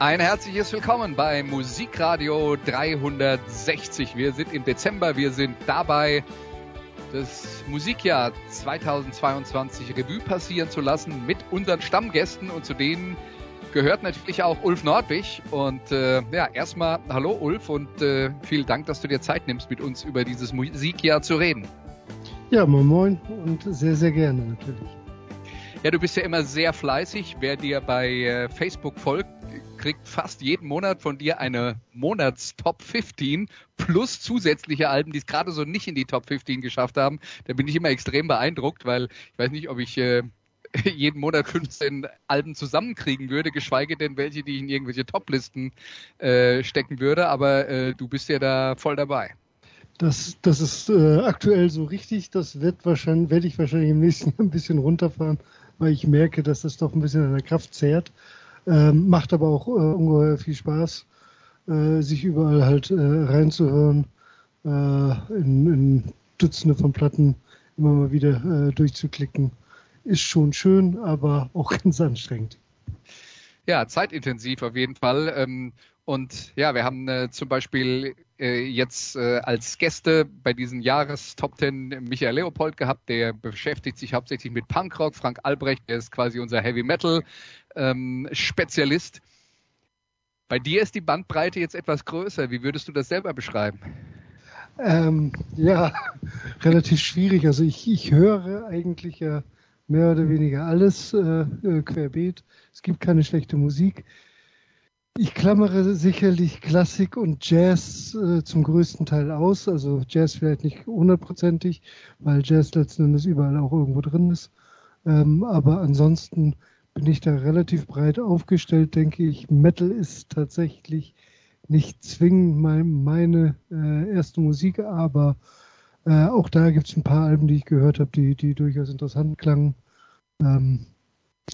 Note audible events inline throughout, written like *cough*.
Ein herzliches Willkommen bei Musikradio 360. Wir sind im Dezember, wir sind dabei, das Musikjahr 2022 Revue passieren zu lassen mit unseren Stammgästen und zu denen gehört natürlich auch Ulf Nordwig. Und äh, ja, erstmal hallo Ulf und äh, vielen Dank, dass du dir Zeit nimmst, mit uns über dieses Musikjahr zu reden. Ja, moin moin und sehr, sehr gerne natürlich. Ja, du bist ja immer sehr fleißig. Wer dir bei äh, Facebook folgt, kriegt fast jeden Monat von dir eine Monats-Top 15 plus zusätzliche Alben, die es gerade so nicht in die Top 15 geschafft haben. Da bin ich immer extrem beeindruckt, weil ich weiß nicht, ob ich äh, *laughs* jeden Monat 15 Alben zusammenkriegen würde, geschweige denn welche, die ich in irgendwelche Top-Listen äh, stecken würde. Aber äh, du bist ja da voll dabei. Das, das ist äh, aktuell so richtig. Das wird wahrscheinlich, werde ich wahrscheinlich im nächsten *laughs* Jahr ein bisschen runterfahren, weil ich merke, dass das doch ein bisschen an der Kraft zehrt. Ähm, macht aber auch äh, ungeheuer viel Spaß, äh, sich überall halt äh, reinzuhören, äh, in, in, Dutzende von Platten immer mal wieder äh, durchzuklicken. Ist schon schön, aber auch *laughs* ganz anstrengend. Ja, zeitintensiv auf jeden Fall. Ähm, und ja, wir haben äh, zum Beispiel äh, jetzt äh, als Gäste bei diesen Jahres Top Ten Michael Leopold gehabt, der beschäftigt sich hauptsächlich mit Punkrock. Frank Albrecht, der ist quasi unser Heavy Metal ähm, Spezialist. Bei dir ist die Bandbreite jetzt etwas größer. Wie würdest du das selber beschreiben? Ähm, ja, *laughs* relativ schwierig. Also ich, ich höre eigentlich ja mehr oder weniger alles äh, äh querbeet. Es gibt keine schlechte Musik. Ich klammere sicherlich Klassik und Jazz äh, zum größten Teil aus. Also Jazz vielleicht nicht hundertprozentig, weil Jazz letzten Endes überall auch irgendwo drin ist. Ähm, aber ansonsten bin ich da relativ breit aufgestellt, denke ich. Metal ist tatsächlich nicht zwingend mein, meine äh, erste Musik, aber äh, auch da gibt es ein paar Alben, die ich gehört habe, die, die durchaus interessant klangen. Ähm,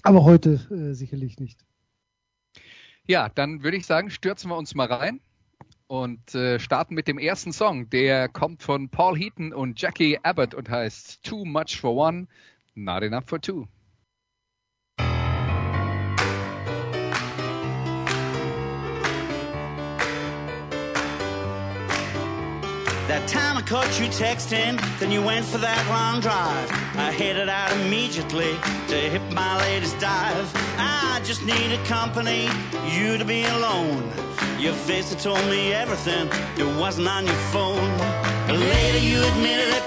aber heute äh, sicherlich nicht. Ja, dann würde ich sagen, stürzen wir uns mal rein und äh, starten mit dem ersten Song. Der kommt von Paul Heaton und Jackie Abbott und heißt Too Much for One, Not Enough for Two. That time I caught you texting, then you went for that long drive. I headed out immediately to hit my latest dive. I just needed company, you to be alone. Your face had told me everything, it wasn't on your phone. Later you admitted it,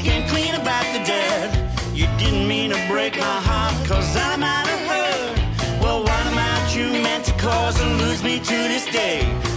came clean about the dead. You didn't mean to break my heart, cause I might have heard. Well, what amount you meant to cause and lose me to this day?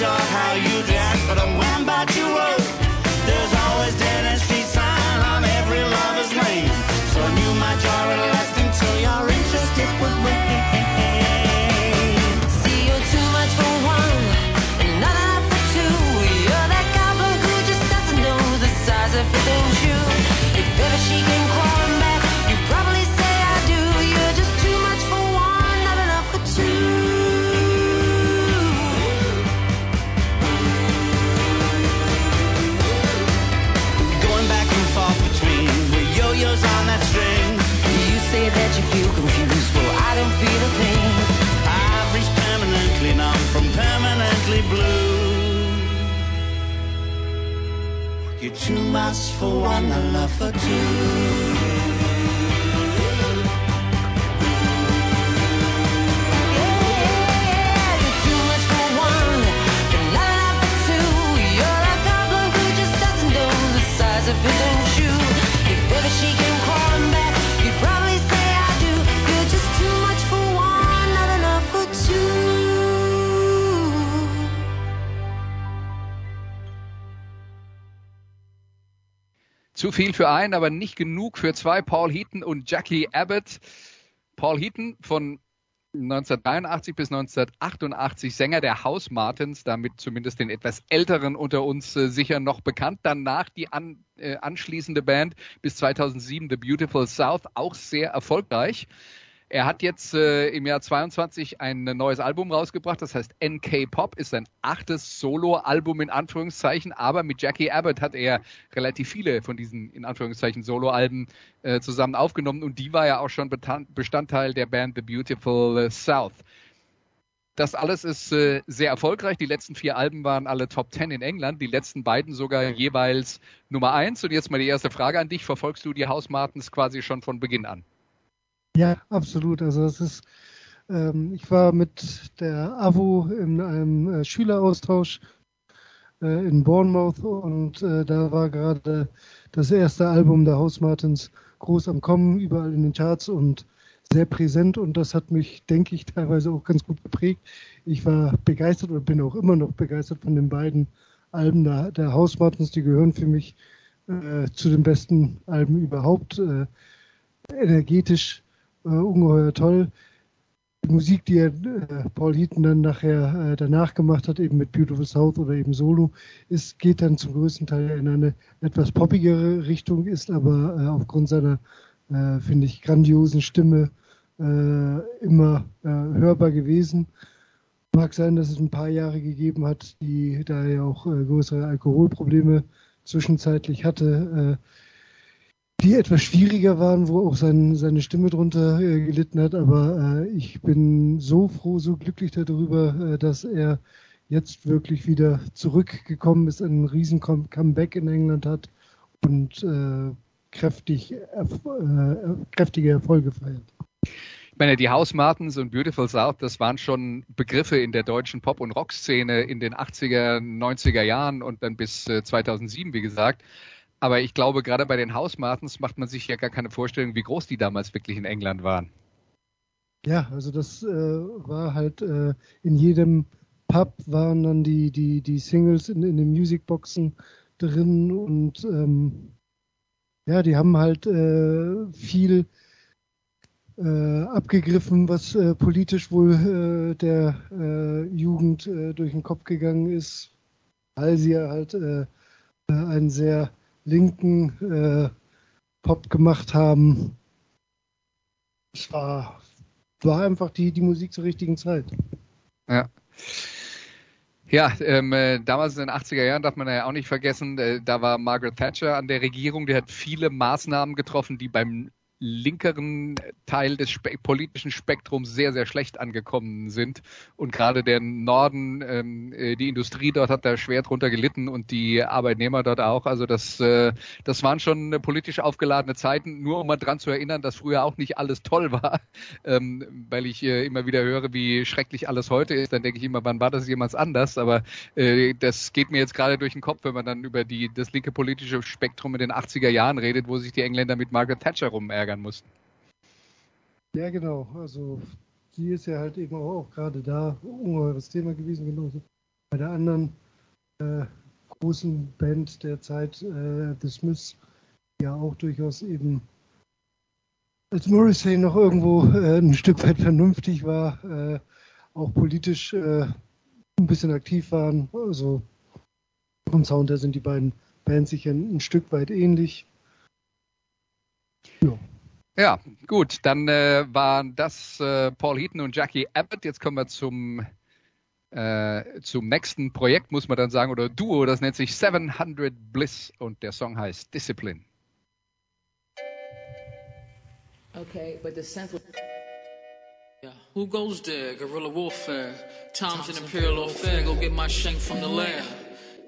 sure how you dress, but I'm wearing about you. Much for one, a love for two. Zu viel für einen, aber nicht genug für zwei, Paul Heaton und Jackie Abbott. Paul Heaton von 1983 bis 1988 Sänger der House Martins, damit zumindest den etwas älteren unter uns äh, sicher noch bekannt. Danach die an, äh, anschließende Band bis 2007 The Beautiful South, auch sehr erfolgreich. Er hat jetzt äh, im Jahr 22 ein neues Album rausgebracht, das heißt NK Pop, ist sein achtes Solo-Album in Anführungszeichen, aber mit Jackie Abbott hat er relativ viele von diesen in Anführungszeichen Solo-Alben äh, zusammen aufgenommen und die war ja auch schon Bestandteil der Band The Beautiful South. Das alles ist äh, sehr erfolgreich. Die letzten vier Alben waren alle Top Ten in England, die letzten beiden sogar jeweils Nummer eins. Und jetzt mal die erste Frage an dich. Verfolgst du die House Martins quasi schon von Beginn an? Ja, absolut. Also es ist, ähm, ich war mit der AWO in einem äh, Schüleraustausch äh, in Bournemouth und äh, da war gerade das erste Album der House Martins groß am Kommen, überall in den Charts und sehr präsent und das hat mich, denke ich, teilweise auch ganz gut geprägt. Ich war begeistert oder bin auch immer noch begeistert von den beiden Alben der, der House Martins, die gehören für mich äh, zu den besten Alben überhaupt. Äh, energetisch äh, ungeheuer toll. Die Musik, die er, äh, Paul Heaton dann nachher äh, danach gemacht hat, eben mit Beautiful South oder eben Solo, ist, geht dann zum größten Teil in eine etwas poppigere Richtung, ist aber äh, aufgrund seiner, äh, finde ich, grandiosen Stimme äh, immer hörbar gewesen. Mag sein, dass es ein paar Jahre gegeben hat, die da er auch größere Alkoholprobleme zwischenzeitlich hatte die etwas schwieriger waren, wo auch sein, seine Stimme drunter äh, gelitten hat. Aber äh, ich bin so froh, so glücklich darüber, äh, dass er jetzt wirklich wieder zurückgekommen ist, einen riesen Comeback in England hat und äh, kräftig, äh, kräftige Erfolge feiert. Ich meine, die House Martins und Beautiful South, das waren schon Begriffe in der deutschen Pop- und Rockszene in den 80er, 90er Jahren und dann bis 2007, äh, wie gesagt. Aber ich glaube, gerade bei den House Martins macht man sich ja gar keine Vorstellung, wie groß die damals wirklich in England waren. Ja, also das äh, war halt äh, in jedem Pub waren dann die, die, die Singles in, in den Musicboxen drin und ähm, ja, die haben halt äh, viel äh, abgegriffen, was äh, politisch wohl äh, der Jugend durch den Kopf gegangen ist, weil sie halt einen sehr linken äh, Pop gemacht haben. Es war, war einfach die, die Musik zur richtigen Zeit. Ja. Ja, ähm, äh, damals in den 80er Jahren darf man ja auch nicht vergessen, äh, da war Margaret Thatcher an der Regierung, die hat viele Maßnahmen getroffen, die beim linkeren Teil des spe politischen Spektrums sehr, sehr schlecht angekommen sind. Und gerade der Norden, ähm, äh, die Industrie dort hat da schwer drunter gelitten und die Arbeitnehmer dort auch. Also das, äh, das waren schon politisch aufgeladene Zeiten, nur um mal dran zu erinnern, dass früher auch nicht alles toll war. *laughs* Ähm, weil ich äh, immer wieder höre, wie schrecklich alles heute ist, dann denke ich immer, wann war das jemals anders? Aber äh, das geht mir jetzt gerade durch den Kopf, wenn man dann über die, das linke politische Spektrum in den 80er Jahren redet, wo sich die Engländer mit Margaret Thatcher rumärgern ärgern mussten. Ja, genau. Also die ist ja halt eben auch, auch gerade da ungeheures Thema gewesen, genauso bei der anderen äh, großen Band der Zeit, äh, The Smiths, ja auch durchaus eben als Morrissey noch irgendwo äh, ein Stück weit vernünftig war, äh, auch politisch äh, ein bisschen aktiv waren. Also vom Sound her sind die beiden Bands sicher ein, ein Stück weit ähnlich. Ja. Ja, gut, dann äh, waren das äh, Paul Heaton und Jackie Abbott. Jetzt kommen wir zum, äh, zum nächsten Projekt, muss man dann sagen, oder Duo, das nennt sich 700 Bliss und der Song heißt Discipline. Okay, but the central. Yeah. Who goes there? Guerrilla warfare. Times an imperial affair. Go get my shank from the lair.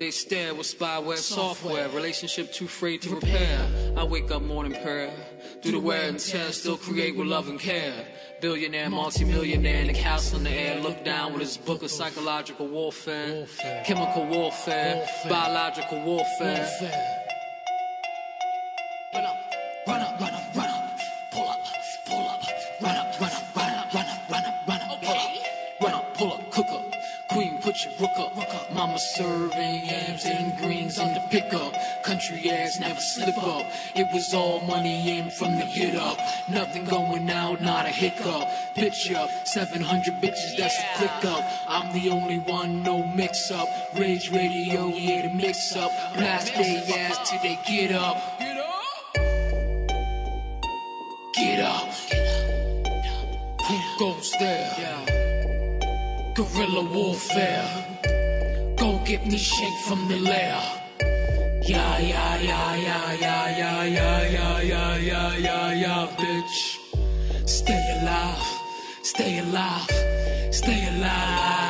They stare with spyware software. Relationship too afraid to repair. I wake up morning prayer. Do the wear and tear. Still create with love and care. Billionaire, multimillionaire in the castle in the air. Look down with his book of psychological warfare. Chemical warfare. Biological warfare. Mama serving yams and greens on the pickup. Country ass never slip up. It was all money in from the get up. Nothing going out, not a hiccup. Pitch up, 700 bitches, that's a click up. I'm the only one, no mix up. Rage radio, yeah, the mix up. Blast their ass till they get up. get up. Get up. Who goes there? Guerrilla warfare. Get me shake from the lair. Yeah, yeah, yeah, yeah, yeah, yeah, yeah, yeah, yeah, yeah, yeah, yeah, bitch. Stay alive, stay alive, stay alive.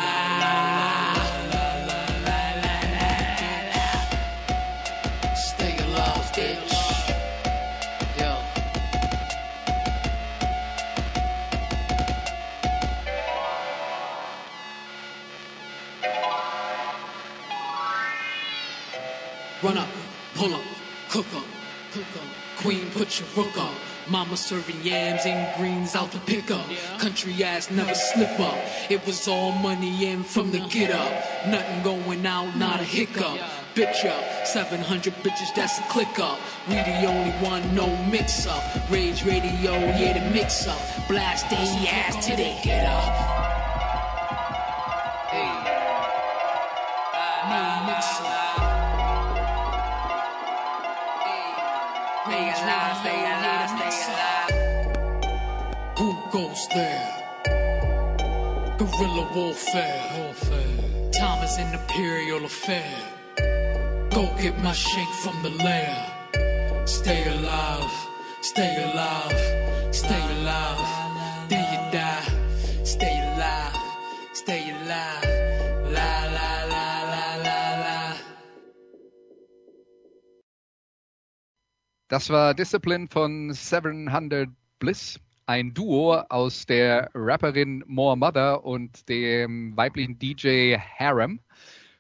Cook up, cook up. Queen, put your rook up. Mama serving yams and greens out the pickup. Country ass never slip up. It was all money in from the get up. Nothing going out, not a hiccup. Bitch up, 700 bitches, that's a click up. We the only one, no mix up. Rage radio, yeah, the mix up. Blast they ass till they get up. Stay alive, stay alive, stay alive. Who goes there? Guerrilla warfare. warfare. Time is an imperial affair. Go get my shake from the lair. Stay alive, stay alive, stay alive. Das war Discipline von 700 Bliss, ein Duo aus der Rapperin More Mother und dem weiblichen DJ Harem.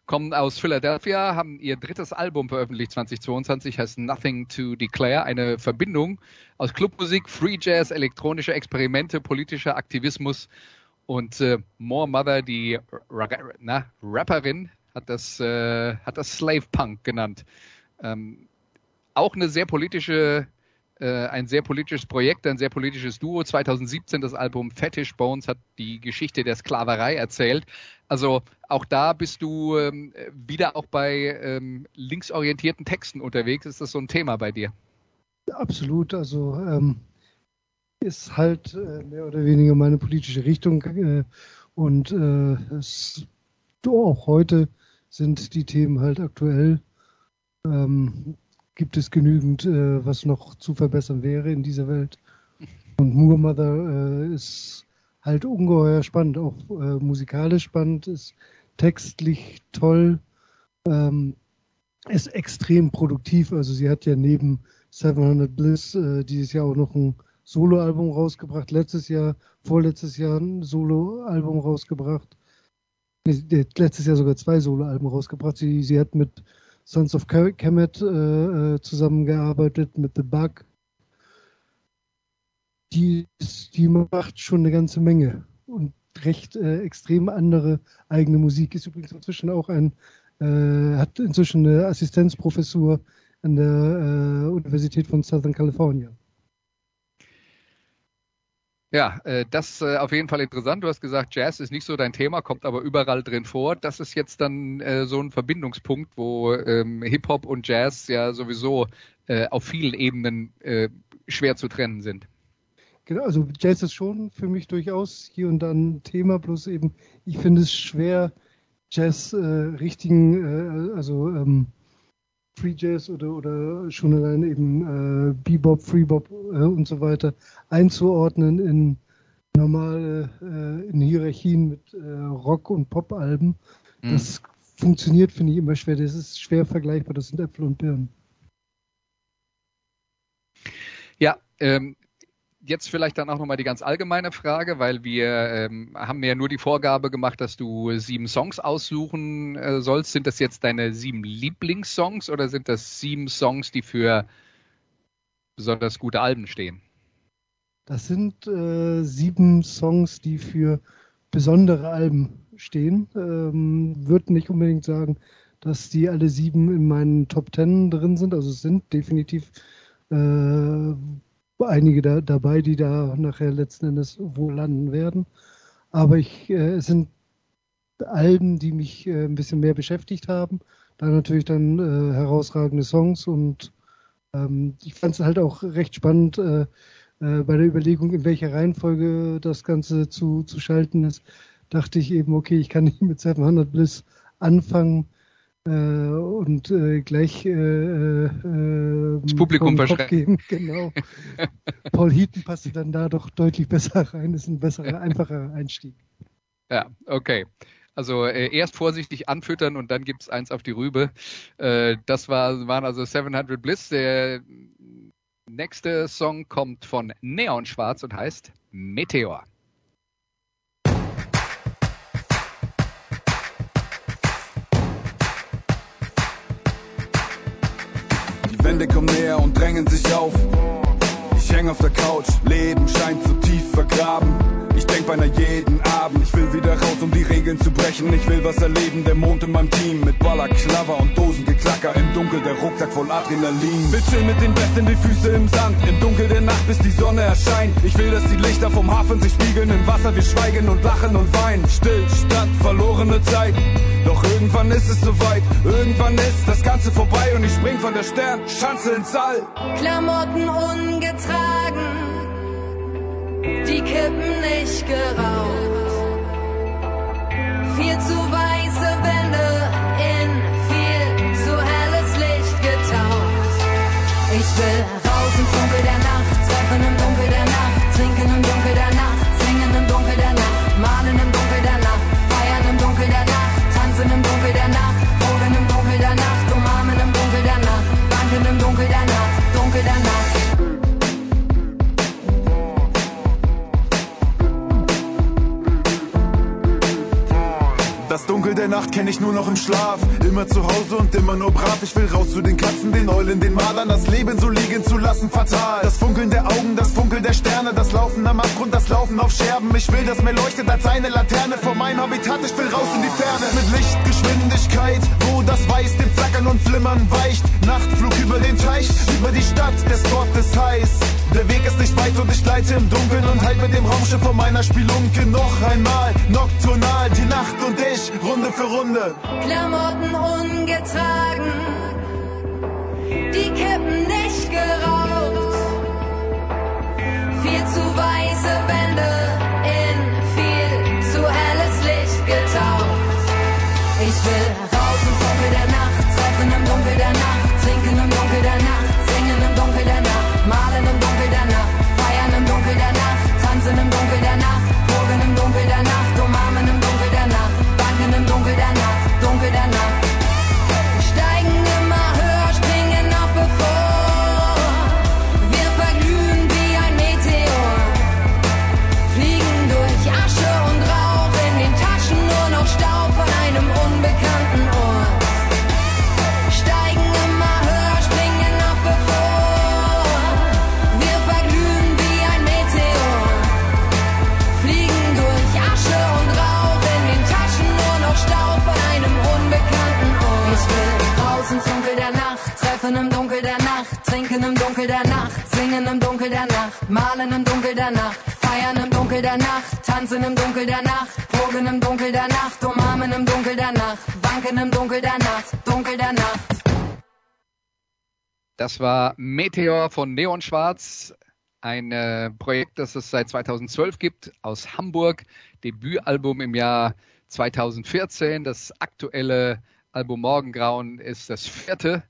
Kommen aus Philadelphia, haben ihr drittes Album veröffentlicht 2022, heißt Nothing to Declare, eine Verbindung aus Clubmusik, Free Jazz, elektronische Experimente, politischer Aktivismus und äh, More Mother, die Ra na, Rapperin, hat das, äh, hat das Slave Punk genannt. Ähm, auch eine sehr politische, äh, ein sehr politisches Projekt, ein sehr politisches Duo. 2017 das Album Fetish Bones hat die Geschichte der Sklaverei erzählt. Also auch da bist du ähm, wieder auch bei ähm, linksorientierten Texten unterwegs. Ist das so ein Thema bei dir? Absolut. Also ähm, ist halt äh, mehr oder weniger meine politische Richtung äh, und äh, es, auch heute sind die Themen halt aktuell. Ähm, gibt es genügend, äh, was noch zu verbessern wäre in dieser Welt. Und Moor Mother äh, ist halt ungeheuer spannend, auch äh, musikalisch spannend, ist textlich toll, ähm, ist extrem produktiv. Also sie hat ja neben 700 Bliss äh, dieses Jahr auch noch ein Soloalbum rausgebracht, letztes Jahr, vorletztes Jahr ein Soloalbum rausgebracht. Letztes Jahr sogar zwei Soloalben rausgebracht. Sie, sie hat mit Sons of Kemet äh, äh, zusammengearbeitet mit The Bug. Die, die macht schon eine ganze Menge und recht äh, extrem andere eigene Musik. Ist übrigens inzwischen auch ein, äh, hat inzwischen eine Assistenzprofessur an der äh, Universität von Southern California. Ja, äh, das äh, auf jeden Fall interessant. Du hast gesagt, Jazz ist nicht so dein Thema, kommt aber überall drin vor. Das ist jetzt dann äh, so ein Verbindungspunkt, wo ähm, Hip-Hop und Jazz ja sowieso auf vielen Ebenen schwer zu trennen sind. Genau, also Jazz ist schon für mich durchaus hier und dann ein Thema, bloß eben, ich finde es schwer, Jazz äh, richtigen, äh, also ähm, Free Jazz oder, oder schon allein eben äh, Bebop, Freebop äh, und so weiter einzuordnen in normale äh, in Hierarchien mit äh, Rock- und Pop-Alben. Mhm. Das funktioniert, finde ich, immer schwer. Das ist schwer vergleichbar. Das sind Äpfel und Birnen. Ja, ähm, jetzt vielleicht dann auch nochmal die ganz allgemeine Frage, weil wir ähm, haben ja nur die Vorgabe gemacht, dass du sieben Songs aussuchen äh, sollst. Sind das jetzt deine sieben Lieblingssongs oder sind das sieben Songs, die für besonders gute Alben stehen? Das sind äh, sieben Songs, die für besondere Alben stehen. Ähm, Würde nicht unbedingt sagen, dass die alle sieben in meinen Top Ten drin sind. Also es sind definitiv äh, einige da, dabei, die da nachher letzten Endes wohl landen werden. Aber ich, äh, es sind Alben, die mich äh, ein bisschen mehr beschäftigt haben. Da natürlich dann äh, herausragende Songs und ähm, ich fand es halt auch recht spannend äh, äh, bei der Überlegung, in welcher Reihenfolge das Ganze zu, zu schalten ist. Dachte ich eben, okay, ich kann nicht mit 700 Bliss anfangen und äh, gleich äh, äh, das Publikum verschrecken. Genau. *laughs* Paul Heaton passte dann da doch deutlich besser rein, ist ein besserer, einfacher Einstieg. Ja, okay. Also äh, erst vorsichtig anfüttern und dann gibt's eins auf die Rübe. Äh, das war, waren also 700 Bliss. Der nächste Song kommt von Neon Schwarz und heißt Meteor. Wände kommen näher und drängen sich auf. Ich häng auf der Couch, Leben scheint zu tief vergraben. Ich denk beinahe jeden Abend, ich will wieder raus, um die Regeln zu brechen. Ich will was erleben, der Mond in meinem Team. Mit Baller, Klaver und Dosengeklacker. Im Dunkel der Rucksack voll Adrenalin. Will chillen mit den Besten, die Füße im Sand. Im Dunkel der Nacht, bis die Sonne erscheint. Ich will, dass die Lichter vom Hafen sich spiegeln im Wasser. Wir schweigen und lachen und weinen. Stillstand, verlorene Zeit. Doch irgendwann ist es soweit. Irgendwann ist das Ganze vorbei und ich spring von der Sternschanze ins All. Klamotten ungetragen, die Kippen nicht geraucht. Viel zu weiße Wände in viel zu helles Licht getaucht. Ich will Das Dunkel der Nacht kenne ich nur noch im Schlaf. Immer zu Hause und immer nur brav. Ich will raus zu den Katzen, den Eulen, den Madern. Das Leben so liegen zu lassen, fatal. Das Funkeln der Augen, das Funkeln der Sterne. Das Laufen am Abgrund, das Laufen auf Scherben. Ich will, dass mir leuchtet als eine Laterne vor meinem Habitat. Ich will raus in die Ferne. Mit Lichtgeschwindigkeit, wo das Weiß dem Flackern und Flimmern weicht. Nachtflug über den Teich, über die Stadt. Der Spot ist heiß. Der Weg ist nicht weit und ich gleite im Dunkeln und halt mit dem Raumschiff vor meiner Spielunke noch einmal. Nocturnal, die Nacht und ich, Runde für Runde. Klamotten ungetragen, die Kippen nicht geraucht. Viel zu weiße malen im Dunkel der Nacht, feiern im Dunkel der Nacht, tanzen im Dunkel der Nacht, pogen im Dunkel der Nacht, umarmen im Dunkel der Nacht, banken im Dunkel der Nacht, Dunkel der Nacht. Das war Meteor von Neon Schwarz, ein äh, Projekt, das es seit 2012 gibt, aus Hamburg. Debütalbum im Jahr 2014. Das aktuelle Album Morgengrauen ist das vierte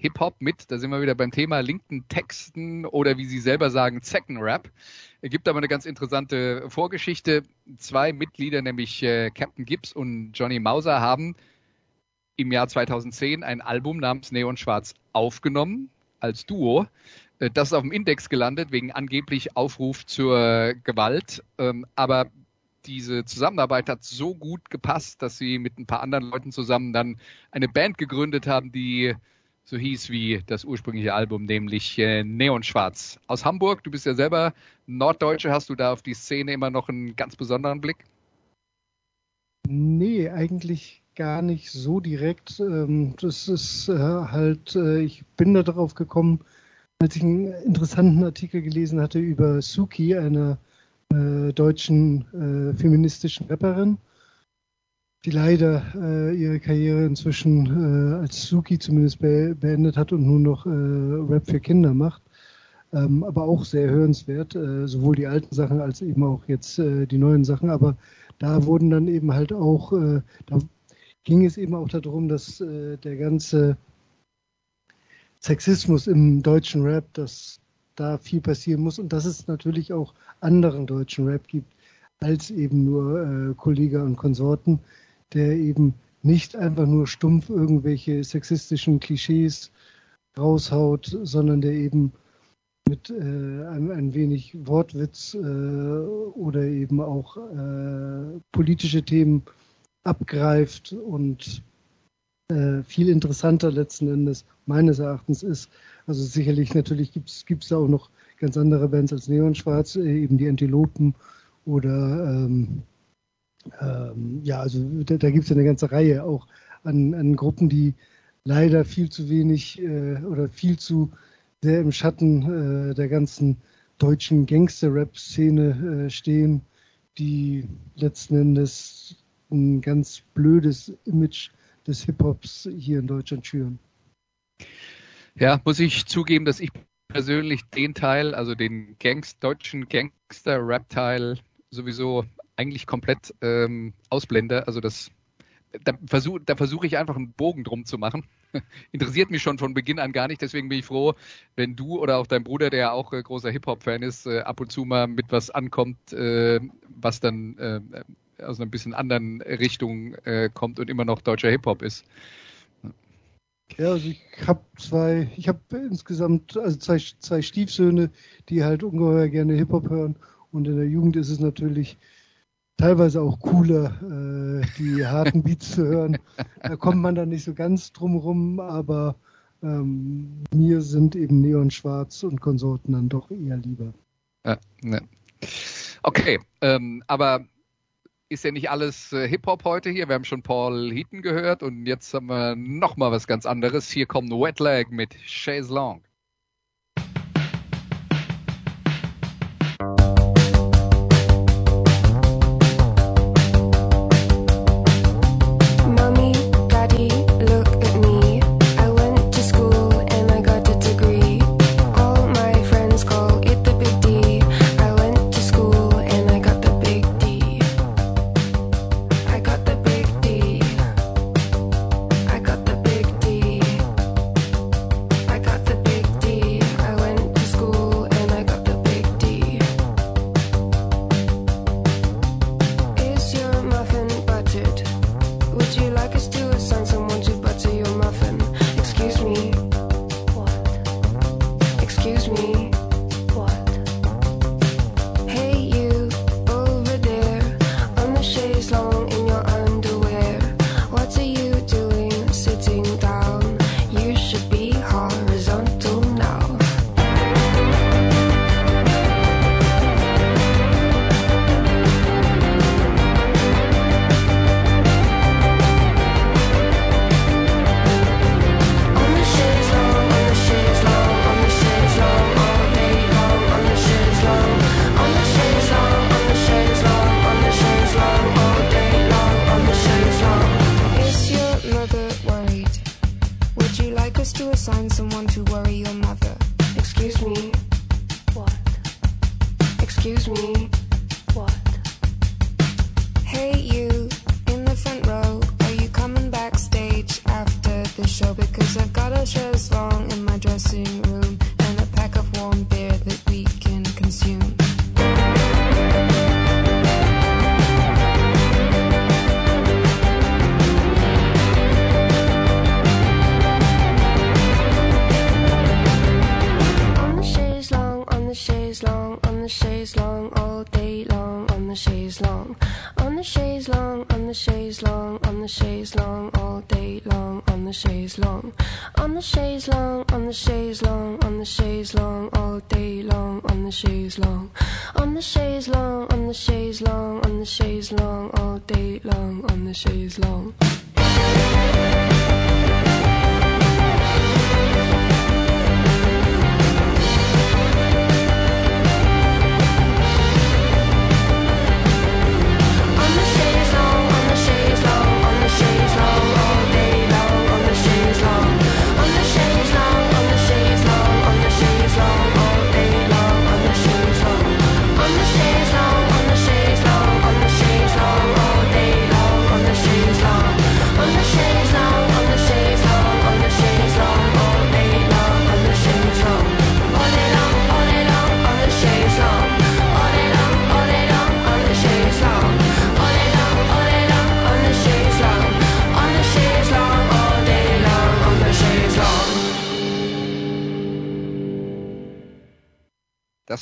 Hip-Hop mit, da sind wir wieder beim Thema linken Texten oder wie Sie selber sagen, Zecken-Rap. Es gibt aber eine ganz interessante Vorgeschichte. Zwei Mitglieder, nämlich äh, Captain Gibbs und Johnny Mauser, haben im Jahr 2010 ein Album namens Neon Schwarz aufgenommen als Duo. Äh, das ist auf dem Index gelandet wegen angeblich Aufruf zur Gewalt. Ähm, aber diese Zusammenarbeit hat so gut gepasst, dass sie mit ein paar anderen Leuten zusammen dann eine Band gegründet haben, die so hieß wie das ursprüngliche Album, nämlich äh, Neon Schwarz. Aus Hamburg, du bist ja selber Norddeutsche, hast du da auf die Szene immer noch einen ganz besonderen Blick? Nee, eigentlich gar nicht so direkt. Ähm, das ist äh, halt, äh, ich bin da drauf gekommen, als ich einen interessanten Artikel gelesen hatte über Suki, einer äh, deutschen äh, feministischen Rapperin die leider äh, ihre Karriere inzwischen äh, als Suki zumindest be beendet hat und nun noch äh, Rap für Kinder macht. Ähm, aber auch sehr hörenswert, äh, sowohl die alten Sachen als eben auch jetzt äh, die neuen Sachen. Aber da wurden dann eben halt auch, äh, da ging es eben auch darum, dass der ganze Sexismus im deutschen Rap, dass da viel passieren muss und dass es natürlich auch anderen deutschen Rap gibt als eben nur Kollega und Konsorten der eben nicht einfach nur stumpf irgendwelche sexistischen Klischees raushaut, sondern der eben mit äh, ein, ein, wenig Wortwitz äh, oder eben auch äh, politische Themen abgreift und äh, viel interessanter letzten Endes meines Erachtens ist. Also sicherlich natürlich gibt es da auch noch ganz andere Bands als Neon Schwarz, äh, eben die Antilopen oder ähm, ähm, ja, also da, da gibt es ja eine ganze Reihe auch an, an Gruppen, die leider viel zu wenig äh, oder viel zu sehr im Schatten äh, der ganzen deutschen Gangster-Rap-Szene äh, stehen, die letzten Endes ein ganz blödes Image des Hip-Hops hier in Deutschland schüren. Ja, muss ich zugeben, dass ich persönlich den Teil, also den Gangst, deutschen Gangster-Rap-Teil sowieso eigentlich komplett ähm, ausblende. Also das, da versuche versuch ich einfach einen Bogen drum zu machen. *laughs* Interessiert mich schon von Beginn an gar nicht. Deswegen bin ich froh, wenn du oder auch dein Bruder, der ja auch äh, großer Hip-Hop-Fan ist, äh, ab und zu mal mit was ankommt, äh, was dann äh, aus einer bisschen anderen Richtung äh, kommt und immer noch deutscher Hip-Hop ist. Ja, also ich habe zwei, ich habe insgesamt also zwei, zwei Stiefsöhne, die halt ungeheuer gerne Hip-Hop hören. Und in der Jugend ist es natürlich teilweise auch cooler, äh, die harten Beats zu hören. Da kommt man dann nicht so ganz drum rum, aber ähm, mir sind eben Neon Schwarz und Konsorten dann doch eher lieber. Ja, ne. Okay, ähm, aber ist ja nicht alles äh, Hip-Hop heute hier. Wir haben schon Paul Heaton gehört und jetzt haben wir noch mal was ganz anderes. Hier kommt Wetlag mit Chaise Long.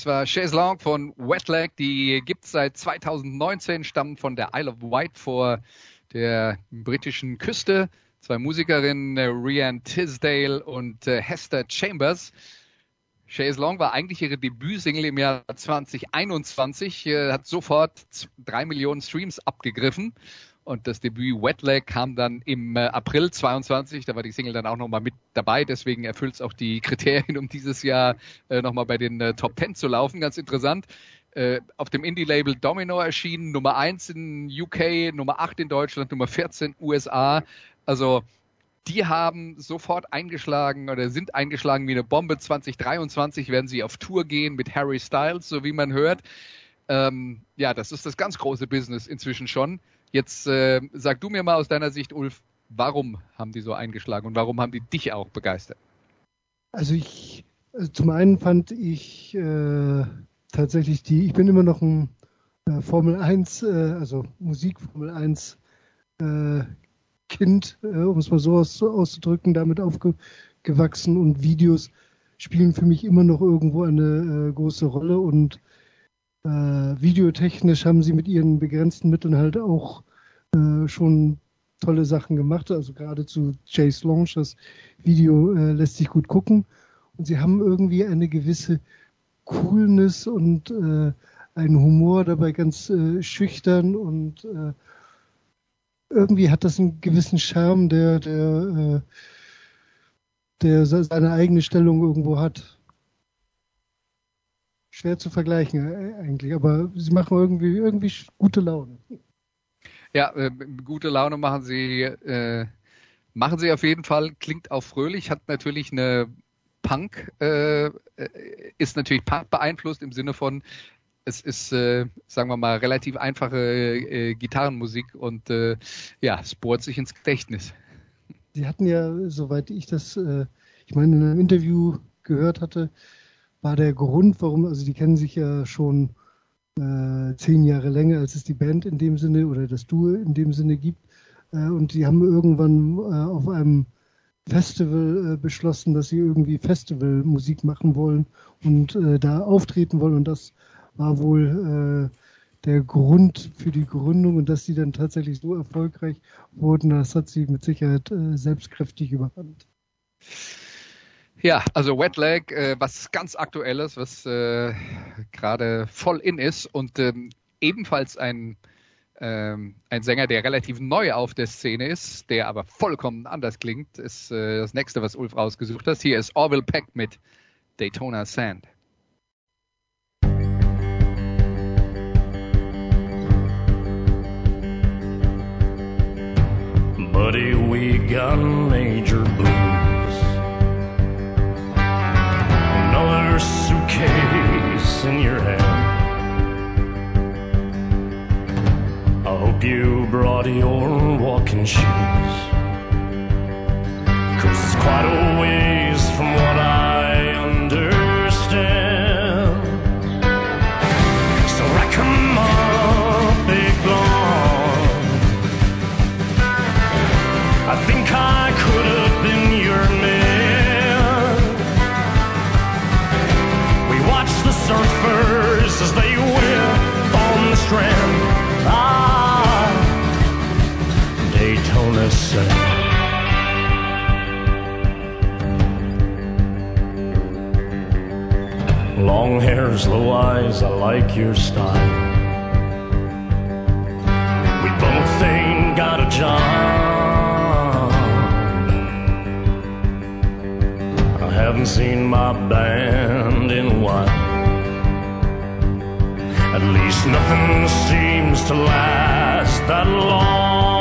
War Chaise Longue von Wetlag. Die gibt es seit 2019, stammen von der Isle of Wight vor der britischen Küste. Zwei Musikerinnen, äh, Rianne Tisdale und äh, Hester Chambers. Chaise Longue war eigentlich ihre Debütsingle im Jahr 2021, äh, hat sofort drei Millionen Streams abgegriffen. Und das Debüt Wetlag kam dann im äh, April 22. Da war die Single dann auch nochmal mit dabei. Deswegen erfüllt es auch die Kriterien, um dieses Jahr äh, nochmal bei den äh, Top 10 zu laufen. Ganz interessant. Äh, auf dem Indie-Label Domino erschienen, Nummer 1 in UK, Nummer 8 in Deutschland, Nummer 14 USA. Also die haben sofort eingeschlagen oder sind eingeschlagen wie eine Bombe. 2023 werden sie auf Tour gehen mit Harry Styles, so wie man hört. Ähm, ja, das ist das ganz große Business inzwischen schon. Jetzt äh, sag du mir mal aus deiner Sicht, Ulf, warum haben die so eingeschlagen und warum haben die dich auch begeistert? Also ich, also zum einen fand ich äh, tatsächlich die, ich bin immer noch ein äh, Formel 1, äh, also Musik Formel 1 äh, Kind, um es mal so aus, auszudrücken, damit aufgewachsen und Videos spielen für mich immer noch irgendwo eine große Rolle und äh, videotechnisch haben sie mit ihren begrenzten Mitteln halt auch äh, schon tolle Sachen gemacht. Also gerade zu Chase Launch, das Video äh, lässt sich gut gucken. Und sie haben irgendwie eine gewisse Coolness und äh, einen Humor dabei ganz äh, schüchtern und äh, irgendwie hat das einen gewissen Charme, der, der, äh, der se- seine eigene Stellung irgendwo hat. Schwer zu vergleichen äh, eigentlich, aber sie machen irgendwie, irgendwie gute Laune. Ja, äh, gute Laune machen sie, äh, machen sie auf jeden Fall. Klingt auch fröhlich, hat natürlich eine Punk, äh, äh, ist natürlich Punk beeinflusst im Sinne von, es ist, äh, sagen wir mal, relativ einfache Gitarrenmusik und ja, es bohrt sich ins Gedächtnis. Sie hatten ja, soweit ich das, ich meine, in einem Interview gehört hatte, war der Grund, warum, also die kennen sich ja schon äh, zehn Jahre länger, als es die Band in dem Sinne oder das Duo in dem Sinne gibt. Äh, und die haben irgendwann äh, auf einem Festival äh, beschlossen, dass sie irgendwie Festivalmusik machen wollen und äh, da auftreten wollen. Und das war wohl äh, der Grund für die Gründung und dass sie dann tatsächlich so erfolgreich wurden, das hat sie mit Sicherheit selbstkräftig überhand. Ja, also Wet Leg, äh, was ganz aktuelles, was äh, gerade voll in ist und ähm, ebenfalls ein ähm, ein Sänger, der relativ neu auf der Szene ist, der aber vollkommen anders klingt, ist äh, das nächste, was Ulf rausgesucht hat. Hier ist Orville Peck mit Daytona Sand. Buddy, we got major blues. Suitcase in your hand. I hope you brought your walking shoes. Cause it's quite a ways Long hair's low eyes, I like your style. We both ain't got a job. I haven't seen my band in a while. At least nothing seems to last that long.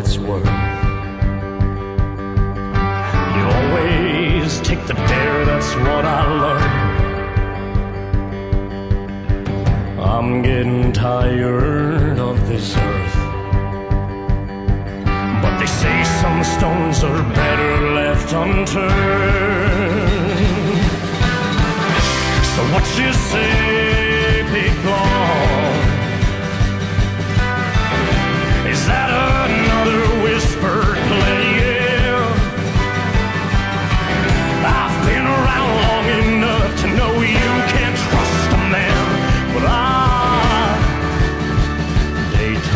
It's worth. You always take the dare, that's what I learned. I'm getting tired of this earth. But they say some stones are better left unturned. So what you say,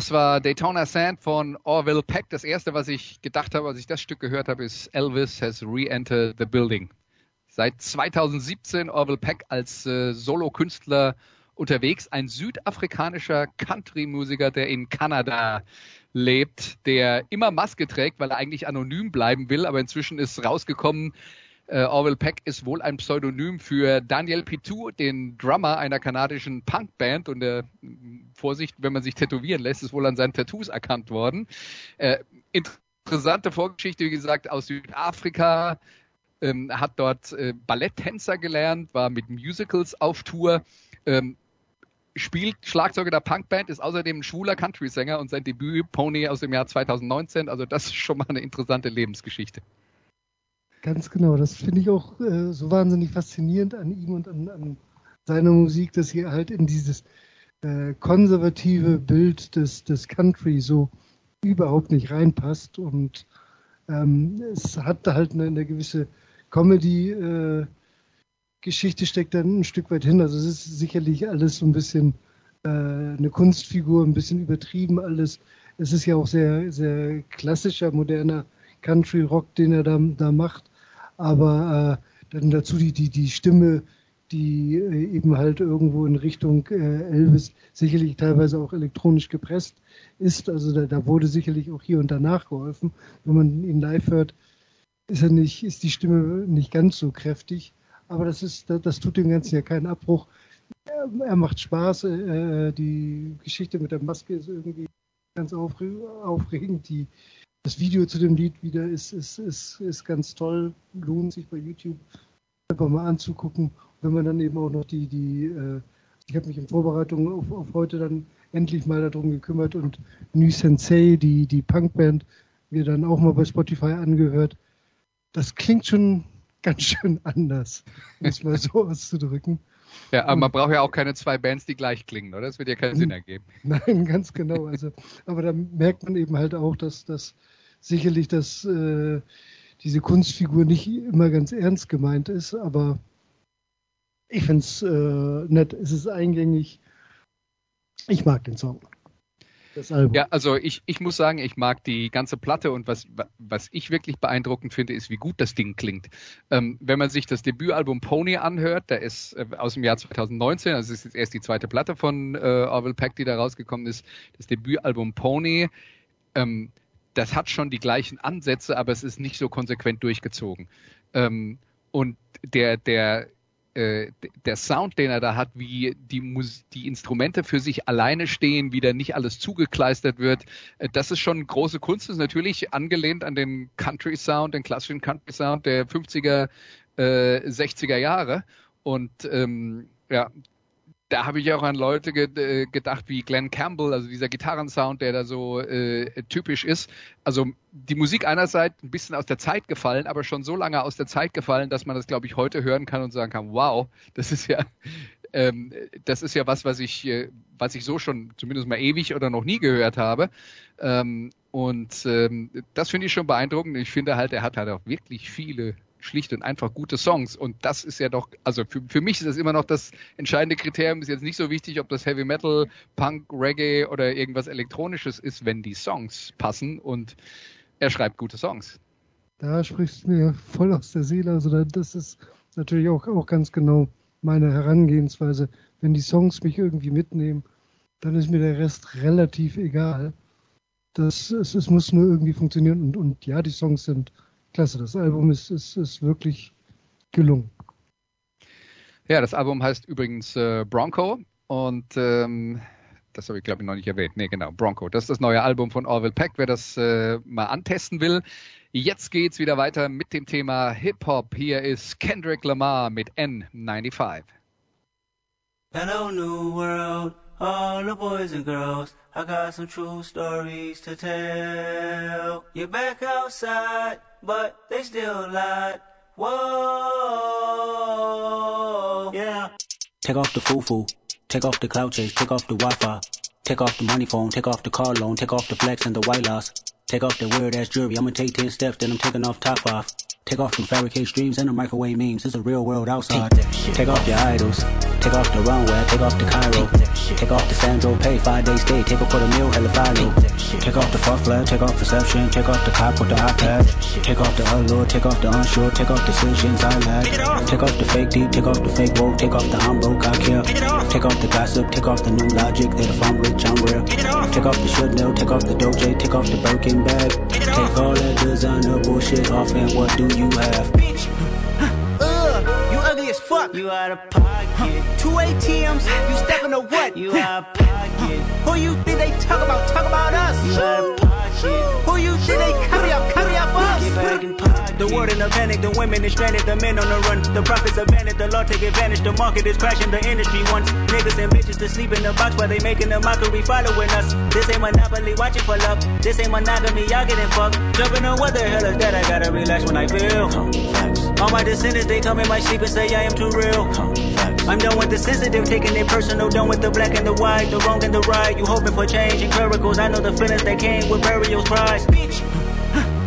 Das war Daytona Sand von Orville Peck. Das erste, was ich gedacht habe, als ich das Stück gehört habe, ist Elvis has re-entered the building. Seit 2017 Orville Peck als äh, Solokünstler unterwegs, ein südafrikanischer Country-Musiker, der in Kanada lebt, der immer Maske trägt, weil er eigentlich anonym bleiben will, aber inzwischen ist rausgekommen, äh, Orville Peck ist wohl ein Pseudonym für Daniel Pitou, den Drummer einer kanadischen Punkband. Und äh, Vorsicht, wenn man sich tätowieren lässt, ist wohl an seinen Tattoos erkannt worden. Äh, interessante Vorgeschichte, wie gesagt, aus Südafrika. Ähm, hat dort äh, Balletttänzer gelernt, war mit Musicals auf Tour. Ähm, spielt Schlagzeuger der Punkband, ist außerdem ein schwuler Country-Sänger und sein Debüt Pony aus dem Jahr 2019. Also das ist schon mal eine interessante Lebensgeschichte. Ganz genau, das finde ich auch äh, so wahnsinnig faszinierend an ihm und an, an seiner Musik, dass sie halt in dieses äh, konservative Bild des, des Country so überhaupt nicht reinpasst und ähm, es hat halt eine, eine gewisse Comedy-Geschichte äh, steckt dann ein Stück weit hin. Also es ist sicherlich alles so ein bisschen äh, eine Kunstfigur, ein bisschen übertrieben alles. Es ist ja auch sehr, sehr klassischer, moderner Country-Rock, den er da, da macht. Aber äh, dann dazu die, die, die Stimme, die äh, eben halt irgendwo in Richtung äh, Elvis sicherlich teilweise auch elektronisch gepresst ist. Also da, da wurde sicherlich auch hier und da nachgeholfen. Wenn man ihn live hört, ist, er nicht, ist die Stimme nicht ganz so kräftig. Aber das, ist, das, das tut dem Ganzen ja keinen Abbruch. Er, macht Spaß. Äh, die Geschichte mit der Maske ist irgendwie ganz aufre aufregend. Die, das Video zu dem Lied wieder ist, ist, ist, ist ganz toll. Lohnt sich bei YouTube einfach mal anzugucken. Wenn man dann eben auch noch die, die äh, ich habe mich in Vorbereitung auf, auf, heute dann endlich mal darum gekümmert und Nu Sensei, die, die Punkband, mir dann auch mal bei Spotify angehört. Das klingt schon ganz schön anders, um es mal so *laughs* auszudrücken. Ja, aber man braucht ja auch keine zwei Bands, die gleich klingen, oder? Das wird ja keinen Sinn ergeben. *laughs* Nein, ganz genau. Also, aber da merkt man eben halt auch, dass das sicherlich, dass äh, diese Kunstfigur nicht immer ganz ernst gemeint ist, aber ich finde es äh, nett. Es ist eingängig. Ich mag den Song. Das Album. Ja, also ich, ich muss sagen, ich mag die ganze Platte und was, was ich wirklich beeindruckend finde, ist, wie gut das Ding klingt. Ähm, wenn man sich das Debütalbum Pony anhört, da ist äh, aus dem Jahr 2019, also ist jetzt erst die zweite Platte von äh, Orville Peck, die da rausgekommen ist, das Debütalbum Pony, ähm, das hat schon die gleichen Ansätze, aber es ist nicht so konsequent durchgezogen. Ähm, und der, der äh, der Sound, den er da hat, wie die, Mus die Instrumente für sich alleine stehen, wie da nicht alles zugekleistert wird, äh, das ist schon große Kunst. Das ist natürlich angelehnt an den Country Sound, den klassischen Country Sound der 50er, äh, 60er Jahre. Und ähm, ja, da habe ich auch an Leute ge äh, gedacht wie Glenn Campbell, also dieser Gitarrensound, der da so äh, typisch ist. Also die Musik einerseits ein bisschen aus der Zeit gefallen, aber schon so lange aus der Zeit gefallen, dass man das, glaube ich, heute hören kann und sagen kann, wow, das ist ja, ähm, das ist ja was, was ich, äh, was ich so schon zumindest mal ewig oder noch nie gehört habe. Ähm, und ähm, das finde ich schon beeindruckend. Ich finde halt, er hat halt auch wirklich viele schlicht und einfach gute Songs. Und das ist ja doch, also für, für mich ist das immer noch das entscheidende Kriterium, ist jetzt nicht so wichtig, ob das Heavy Metal, Punk, Reggae oder irgendwas Elektronisches ist, wenn die Songs passen und er schreibt gute Songs. Da sprichst du mir voll aus der Seele. Also das ist natürlich auch, auch ganz genau meine Herangehensweise. Wenn die Songs mich irgendwie mitnehmen, dann ist mir der Rest relativ egal. Das, es, es muss nur irgendwie funktionieren. Und, und ja, die Songs sind klasse. Das Album ist, ist, ist wirklich gelungen. Ja, das Album heißt übrigens äh, Bronco und ähm, das habe ich glaube ich noch nicht erwähnt. Nee, genau, Bronco. Das ist das neue Album von Orville Peck, wer das äh, mal antesten will. Jetzt geht's wieder weiter mit dem Thema Hip-Hop. Hier ist Kendrick Lamar mit N95. Hello, New World, all the boys and girls. I got some true stories to tell. You're back outside. But they still lied. Whoa, yeah. Take off the foo-foo, take off the cloud chase, take off the Wi-Fi, take off the money phone, take off the car loan, take off the flex and the white loss, take off the weird ass jewelry. I'ma take 10 steps, then I'm taking off top off. Take off them fabricate streams and the microwave memes. It's a real world outside. Take off your idols. Take off the runway. Take off the Cairo. Take off the Sandro Pay. Five days stay. Take off for the meal. Hella follow. Take off the fuck flag. Take off perception. Take off the cop with the iPad. Take off the allure. Take off the unsure. Take off decisions I lack. Take off the fake deep. Take off the fake woke. Take off the I'm broke. I care. Take off the gossip. Take off the new logic. That if I'm rich, I'm real. Take off the should know. Take off the doje. Take off the Birkin bag. Take all that designer bullshit off and what do you have. Bitch, as fuck. You out of pocket. Two ATMs, you stepping to what? You out of pocket. Who you think they talk about? Talk about us. You out of pocket. Who you think they carry up? Carry up us. Get back in pocket. The world in a panic, the women is stranded, the men on the run. The profits abandoned, the law take advantage. The market is crashing, the industry wants niggas and bitches to sleep in the box while they making a mockery following us. This ain't monopoly, watching for love. This ain't monogamy, y'all getting fucked. Jumping on what the hell is that? I gotta relax when I feel. All my descendants, they come in my sleep and say I am too real. I'm done with the sensitive, taking it personal. Done with the black and the white, the wrong and the right. You hoping for change and miracles. I know the feelings that came with burial cries. Bitch.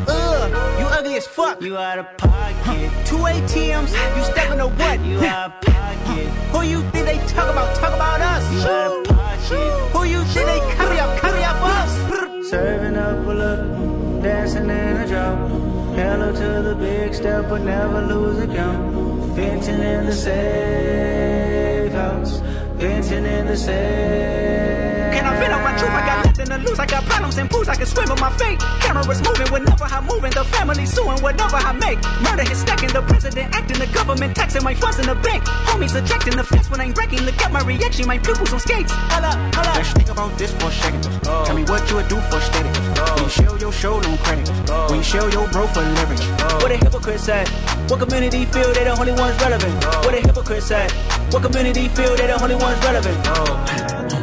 Ugh, you ugly as fuck. You out of pocket. Two ATMs, you stepping to what? You out of pocket. Who you think they talk about? Talk about us. You out of pocket. Who you think they carry up? Carry up us. Serving up a look, dancing in a drop. Hello to the big step, but never lose a count. Venting in the safe house. Venting in the safe. Can I vent out my truth? I got to lose. I got problems and pools. I can swim with my fate. Cameras moving whenever I'm moving. The family suing whatever I make. Murder is stacking. The president acting. The government taxing my funds in the bank. Homies ejecting the fence when I'm breaking. Look at my reaction. My pupils on skates. Hold up, hold up. Let's think about this for a second. Oh. Tell me what you would do for steady. Oh. When you show your show on credit. Oh. When you show your bro for leverage. What a hypocrite said. What community feel they the only ones relevant? What a hypocrite said. What community feel they the only ones relevant?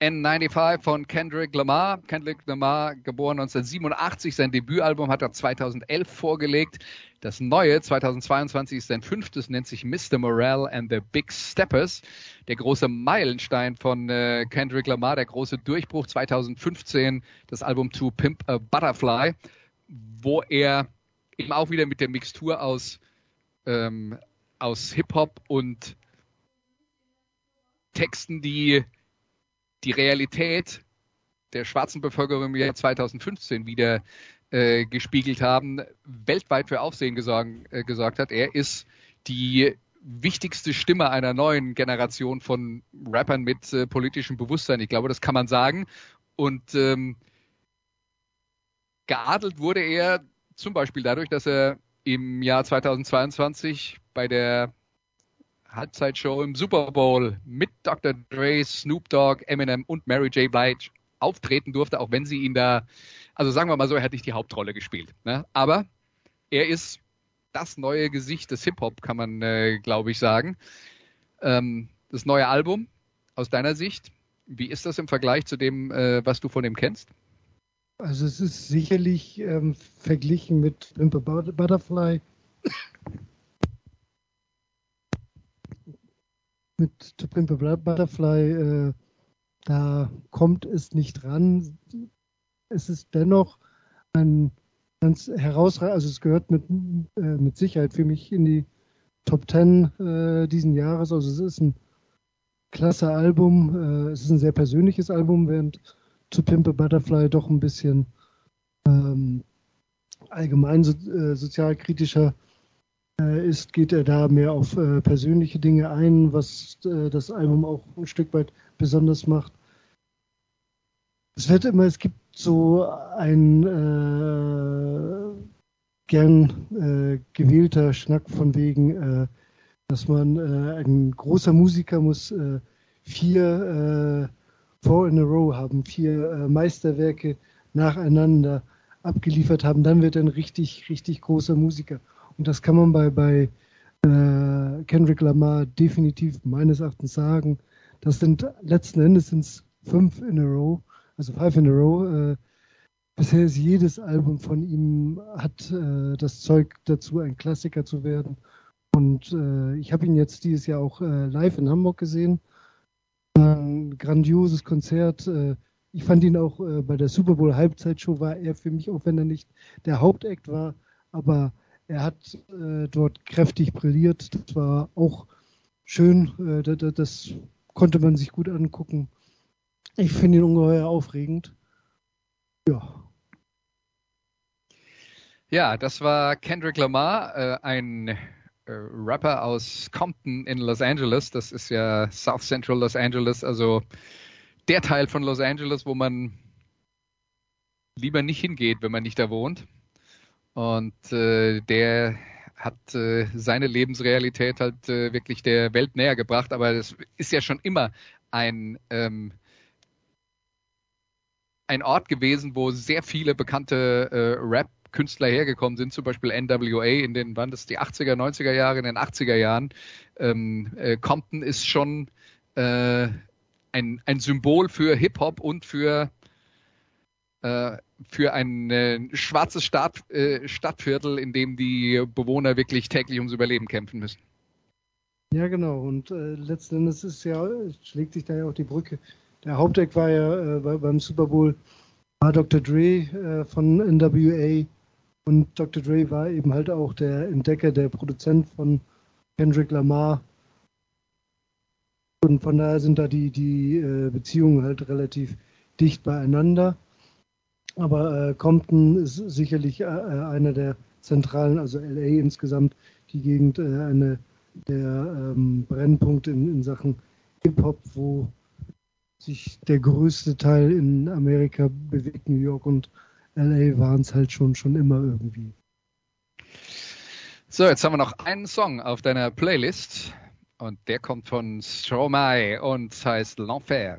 N95 von Kendrick Lamar. Kendrick Lamar, geboren 1987, sein Debütalbum hat er 2011 vorgelegt. Das neue 2022 ist sein fünftes, nennt sich Mr. Morale and the Big Steppers. Der große Meilenstein von äh, Kendrick Lamar, der große Durchbruch 2015, das Album To Pimp a Butterfly, wo er eben auch wieder mit der Mixtur aus, ähm, aus Hip-Hop und Texten, die die Realität der schwarzen Bevölkerung im Jahr 2015 wieder äh, gespiegelt haben, weltweit für Aufsehen gesorgen, äh, gesorgt hat. Er ist die wichtigste Stimme einer neuen Generation von Rappern mit äh, politischem Bewusstsein. Ich glaube, das kann man sagen. Und ähm, geadelt wurde er zum Beispiel dadurch, dass er im Jahr 2022 bei der Halbzeitshow im Super Bowl mit Dr. Dre, Snoop Dogg, Eminem und Mary J. Blige auftreten durfte, auch wenn sie ihn da, also sagen wir mal so, er hat nicht die Hauptrolle gespielt. Ne? Aber er ist das neue Gesicht des Hip-Hop, kann man, äh, glaube ich, sagen. Ähm, das neue Album, aus deiner Sicht, wie ist das im Vergleich zu dem, äh, was du von ihm kennst? Also es ist sicherlich ähm, verglichen mit Pimp Butterfly mit To Pimp a Butterfly, äh, da kommt es nicht ran. Es ist dennoch ein ganz herausragend, also es gehört mit, äh, mit Sicherheit für mich in die Top 10 äh, diesen Jahres. Also es ist ein klasse Album, äh, es ist ein sehr persönliches Album, während To Pimp a Butterfly doch ein bisschen ähm, allgemein so, äh, sozialkritischer ist, geht er da mehr auf äh, persönliche Dinge ein, was äh, das Album auch ein Stück weit besonders macht. Es wird immer, es gibt so ein äh, gern äh, gewählter Schnack von wegen, äh, dass man ein großer Musiker muss vier Four in a Row haben, vier Meisterwerke nacheinander abgeliefert haben, dann wird er ein richtig, richtig großer Musiker. Und das kann man bei, bei äh, Kendrick Lamar definitiv meines Erachtens sagen. Das sind letzten Endes sind fünf in a row, also five in a row. Äh, bisher ist jedes Album von ihm hat äh, das Zeug dazu, ein Klassiker zu werden. Und äh, ich habe ihn jetzt dieses Jahr auch äh, live in Hamburg gesehen. Ein grandioses Konzert. Äh, ich fand ihn auch bei der Super Bowl Halbzeitshow war er für mich, auch wenn er nicht der Hauptakt war, aber er hat äh, dort kräftig brilliert. Das war auch schön. Äh, das, das, konnte man sich gut angucken. Ich finde ihn ungeheuer aufregend. Ja. Ja, das war Kendrick Lamar, äh, ein äh, Rapper aus Compton in Los Angeles. Das ist ja South Central Los Angeles, also der Teil von Los Angeles, wo man lieber nicht hingeht, wenn man nicht da wohnt. Und äh, der hat äh, seine Lebensrealität halt äh, wirklich der Welt näher gebracht. Aber das ist ja schon immer ein, ähm, ein Ort gewesen, wo sehr viele bekannte äh, Rap-Künstler hergekommen sind, zum Beispiel NWA in den, wann das die 80er, 90er Jahre, in den 80er Jahren. Ähm, äh, Compton ist schon äh, ein, ein Symbol für Hip-Hop und für für ein äh, schwarzes Stadt, äh, Stadtviertel, in dem die Bewohner wirklich täglich ums Überleben kämpfen müssen. Ja, genau. Und äh, letzten Endes ist ja, schlägt sich da ja auch die Brücke. Der Haupteck war ja äh, beim Super Bowl war Dr. Dre äh, von NWA und Dr. Dre war eben halt auch der Entdecker, der Produzent von Kendrick Lamar. Und von daher sind da die, die äh, Beziehungen halt relativ dicht beieinander. Aber äh, Compton ist sicherlich äh, äh einer der zentralen, also LA insgesamt, die Gegend, äh, eine der ähm, Brennpunkte in, in Sachen Hip-Hop, wo sich der größte Teil in Amerika bewegt. New York und LA waren es halt schon, schon immer irgendwie. So, jetzt haben wir noch einen Song auf deiner Playlist und der kommt von Stromae und heißt L'Enfer.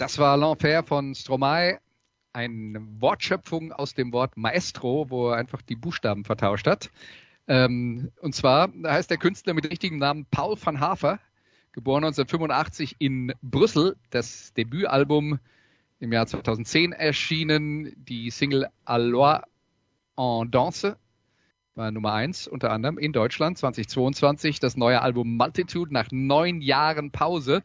Das war L'Enfer von Stromae, eine Wortschöpfung aus dem Wort Maestro, wo er einfach die Buchstaben vertauscht hat. Ähm, und zwar heißt der Künstler mit richtigem Namen Paul van Hafer, geboren 1985 in Brüssel. Das Debütalbum im Jahr 2010 erschienen, die Single Allois en Danse war Nummer eins unter anderem in Deutschland 2022. Das neue Album Multitude nach neun Jahren Pause,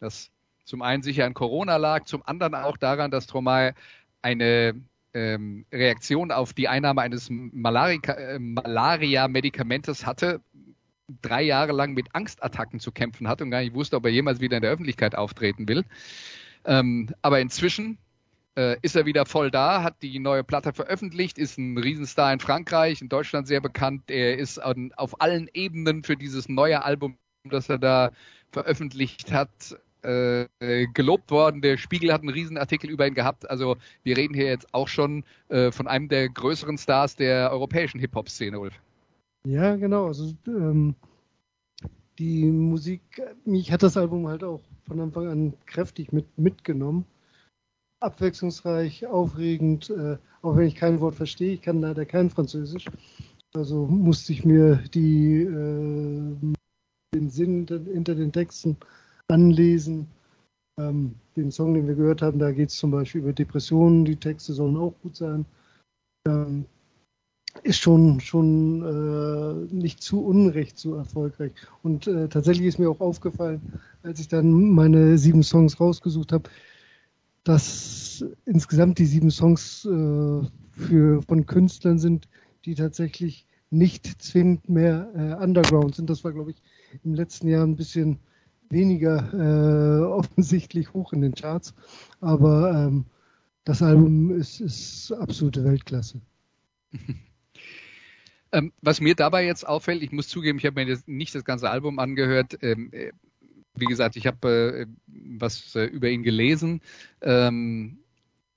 das zum einen sicher an Corona lag, zum anderen auch daran, dass Stromae eine ähm, Reaktion auf die Einnahme eines äh, Malaria-Medikamentes hatte, drei Jahre lang mit Angstattacken zu kämpfen hat und gar nicht wusste, ob er jemals wieder in der Öffentlichkeit auftreten will. Ähm, aber inzwischen äh, ist er wieder voll da, hat die neue Platte veröffentlicht, ist ein Riesenstar in Frankreich, in Deutschland sehr bekannt. Er ist an, auf allen Ebenen für dieses neue Album, das er da veröffentlicht hat, äh, gelobt worden. Der Spiegel hat einen Riesenartikel über ihn gehabt. Also wir reden hier jetzt auch schon äh, von einem der größeren Stars der europäischen Hip-Hop-Szene, Ulf. Ja, genau. Also ähm, die Musik, mich hat das Album halt auch von Anfang an kräftig mit, mitgenommen. Abwechslungsreich, aufregend, äh, auch wenn ich kein Wort verstehe, ich kann leider kein Französisch. Also musste ich mir die, äh, den Sinn hinter den Texten anlesen. Ähm, den Song, den wir gehört haben, da geht es zum Beispiel über Depressionen. Die Texte sollen auch gut sein. Ähm, ist schon, schon äh, nicht zu unrecht so erfolgreich. Und äh, tatsächlich ist mir auch aufgefallen, als ich dann meine sieben Songs rausgesucht habe, dass insgesamt die sieben Songs äh, für, von Künstlern sind, die tatsächlich nicht zwingend mehr äh, Underground sind. Das war, glaube ich, im letzten Jahr ein bisschen weniger äh, *laughs* offensichtlich hoch in den Charts. Aber ähm, das Album ist, ist absolute Weltklasse. *laughs* Ähm, was mir dabei jetzt auffällt, ich muss zugeben, ich habe mir das, nicht das ganze Album angehört. Ähm, wie gesagt, ich habe äh, was äh, über ihn gelesen. Ähm,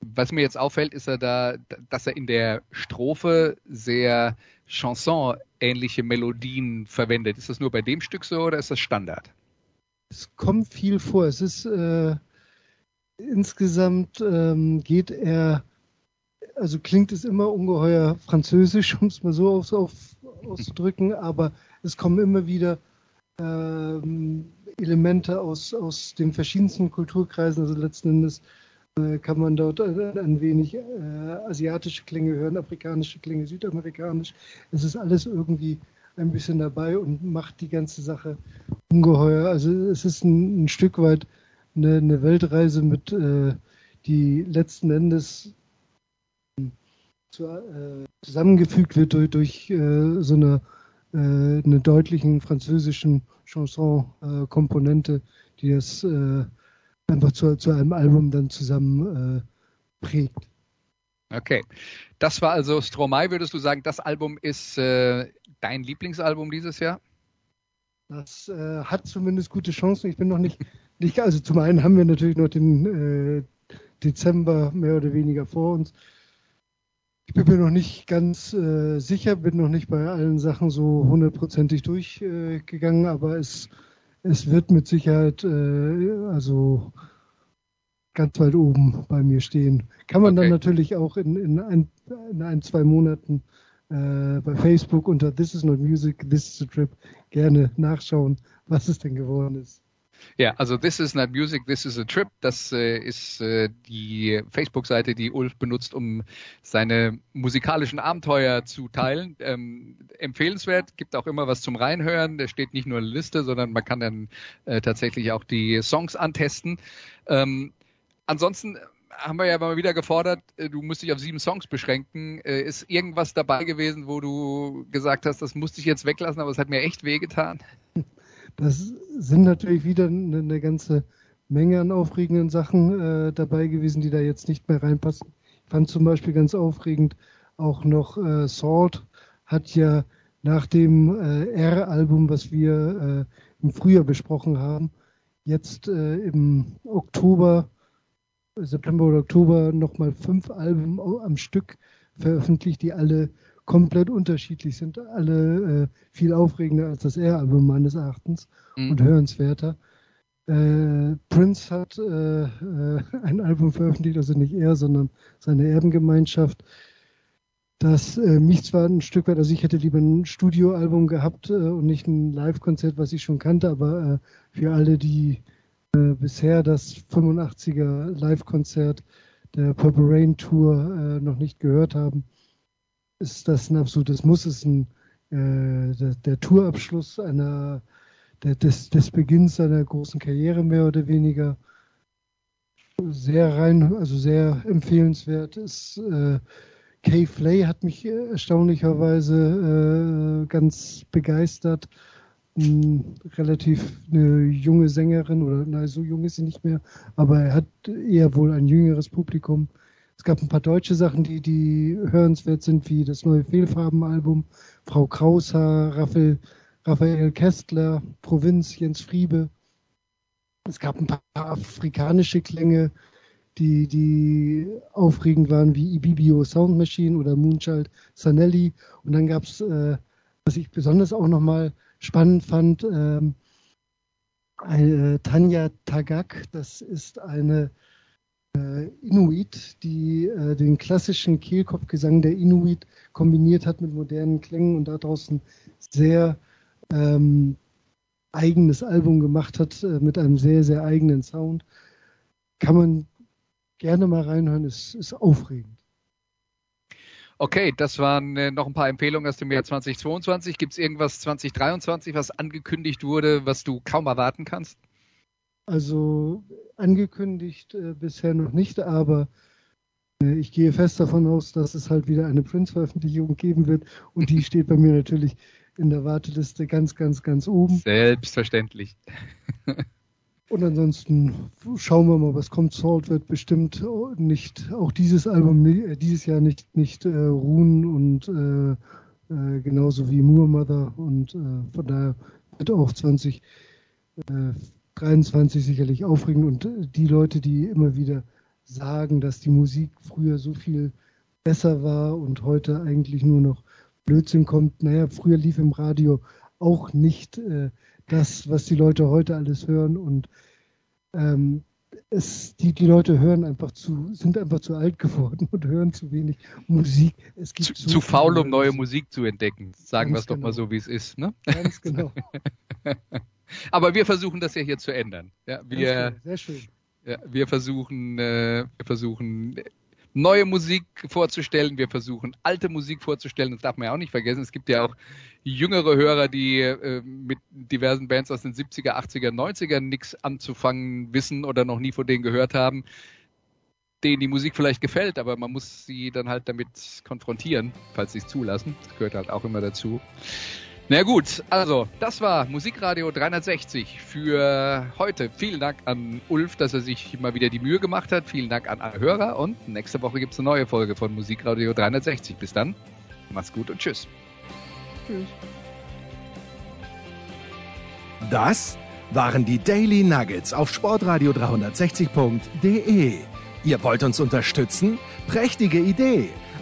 was mir jetzt auffällt, ist er da, dass er in der Strophe sehr Chanson-ähnliche Melodien verwendet. Ist das nur bei dem Stück so oder ist das Standard? Es kommt viel vor. Es ist äh, insgesamt ähm, geht er, also klingt es immer ungeheuer französisch, *laughs* um es mal so auf, auf, auszudrücken, aber es kommen immer wieder ähm, Elemente aus, aus den verschiedensten Kulturkreisen, also letzten Endes äh, kann man dort ein wenig äh, asiatische Klänge hören, afrikanische Klänge, südamerikanisch. Es ist alles irgendwie ein bisschen dabei und macht die ganze Sache ungeheuer. Also es ist ein, ein Stück weit eine, eine Weltreise mit, äh, die letzten Endes zu, äh, zusammengefügt wird durch, durch äh, so eine, äh, eine deutlichen französischen Chanson-Komponente, die es einfach zu, zu einem Album dann zusammen äh, prägt. Okay. Das war also Stromae, würdest du sagen, das Album ist äh, dein Lieblingsalbum dieses Jahr? Das äh, hat zumindest gute Chancen. Ich bin noch nicht, nicht, also zum einen haben wir natürlich noch den äh, Dezember mehr oder weniger vor uns. Ich bin mir noch nicht ganz äh, sicher, bin noch nicht bei allen Sachen so hundertprozentig durchgegangen, aber es es wird mit Sicherheit äh, also ganz weit oben bei mir stehen. Kann man okay. dann natürlich auch in, in, ein, in ein, zwei Monaten äh, bei Facebook unter This is not music, this is a trip gerne nachschauen, was es denn geworden ist. Ja, also This is not music, this is a trip. Das äh, ist äh, die Facebook-Seite, die Ulf benutzt, um seine musikalischen Abenteuer zu teilen. Ähm, empfehlenswert, gibt auch immer was zum Reinhören. Da steht nicht nur eine Liste, sondern man kann dann äh, tatsächlich auch die Songs antesten. Ähm, ansonsten haben wir ja mal wieder gefordert, äh, du musst dich auf sieben Songs beschränken. Äh, ist irgendwas dabei gewesen, wo du gesagt hast, das musste ich jetzt weglassen, aber es hat mir echt wehgetan? Das sind natürlich wieder eine, ganze Menge an aufregenden Sachen äh, dabei gewesen, die da jetzt nicht mehr reinpassen. Ich fand zum Beispiel ganz aufregend auch noch äh, Salt hat ja nach dem äh, R-Album, was wir äh, im Frühjahr besprochen haben, jetzt im Oktober, September oder Oktober nochmal fünf Alben am Stück veröffentlicht, die alle komplett unterschiedlich sind, alle äh, viel aufregender als das R-Album meines Erachtens mhm. und hörenswerter. Äh, Prince hat äh, äh, ein Album veröffentlicht, also nicht er, sondern seine Erbengemeinschaft, das äh, mich zwar ein Stück weit, also ich hätte lieber ein Studioalbum gehabt äh, und nicht ein Live-Konzert, was ich schon kannte, aber für alle, die bisher das 85er Live-Konzert der Purple Rain Tour noch nicht gehört haben, ist das ein absolutes Muss, ist ein, äh, der, der, Tourabschluss einer, der, des, des Beginns seiner großen Karriere mehr oder weniger. Sehr rein, also sehr empfehlenswert ist. Äh, Kay Flay hat mich erstaunlicherweise äh, ganz begeistert. Relativ eine junge Sängerin, oder nein, so jung ist sie nicht mehr, aber er hat eher wohl ein jüngeres Publikum. Es gab ein paar deutsche Sachen, die, die hörenswert sind, wie das neue Fehlfarben-Album, Frau Kraushaar, Raphael, Raphael Kästler, Provinz, Jens Friebe. Es gab ein paar afrikanische Klänge, die, die aufregend waren, wie Ibibio Sound Machine oder Moonchild Sanelli. Und dann gab es, äh, was ich besonders auch nochmal spannend fand, ähm, eine, Tanja Tagak. Das ist eine äh, Inuit, die äh, den klassischen Kehlkopfgesang der Inuit kombiniert hat mit modernen Klängen und daraus ein sehr ähm, eigenes Album gemacht hat äh, mit einem sehr, sehr eigenen Sound. Kann man gerne mal reinhören, ist, ist aufregend. Okay, das waren äh, noch ein paar Empfehlungen aus dem Jahr 2022. Gibt es irgendwas 2023, was angekündigt wurde, was du kaum erwarten kannst? Also angekündigt äh, bisher noch nicht, aber äh, ich gehe fest davon aus, dass es halt wieder eine Prince-Veröffentlichung geben wird und die *laughs* steht bei mir natürlich in der Warteliste ganz, ganz, ganz oben. Selbstverständlich. *laughs* und ansonsten schauen wir mal, was kommt. Salt wird bestimmt nicht, auch dieses Album äh, dieses Jahr nicht, nicht äh, ruhen und äh, äh, genauso wie Moor Mother und von daher wird auch 20 23 sicherlich aufregend und äh, die Leute, die immer wieder sagen, dass die Musik früher so viel besser war und heute eigentlich nur noch Blödsinn kommt. Naja, früher lief im Radio auch nicht äh, das, was die Leute heute alles hören und ähm, es, die, die Leute hören einfach zu, sind einfach zu alt geworden *laughs* und hören zu wenig Musik. Es gibt zu, so zu faul, um neue Musik zu entdecken. Sagen wir es doch mal genau. so, wie es ist. Ne? Ganz genau. *laughs* Aber wir versuchen das ja hier zu ändern. Ja, wir, Sehr schön. ja, wir versuchen, äh, wir versuchen neue Musik vorzustellen, wir versuchen alte Musik vorzustellen. Das darf man ja auch nicht vergessen. Es gibt ja auch jüngere Hörer, die äh, mit diversen Bands aus den 70er, 80er, 90er nichts anzufangen wissen oder noch nie von denen gehört haben, denen die Musik vielleicht gefällt, aber man muss sie dann halt damit konfrontieren, falls sie es zulassen. Das gehört halt auch immer dazu. Na gut, also das war Musikradio 360 für heute. Vielen Dank an Ulf, dass er sich mal wieder die Mühe gemacht hat. Vielen Dank an alle Hörer und nächste Woche gibt es eine neue Folge von Musikradio 360. Bis dann, macht's gut und tschüss. Tschüss. Das waren die Daily Nuggets auf sportradio 360.de. Ihr wollt uns unterstützen? Prächtige Idee!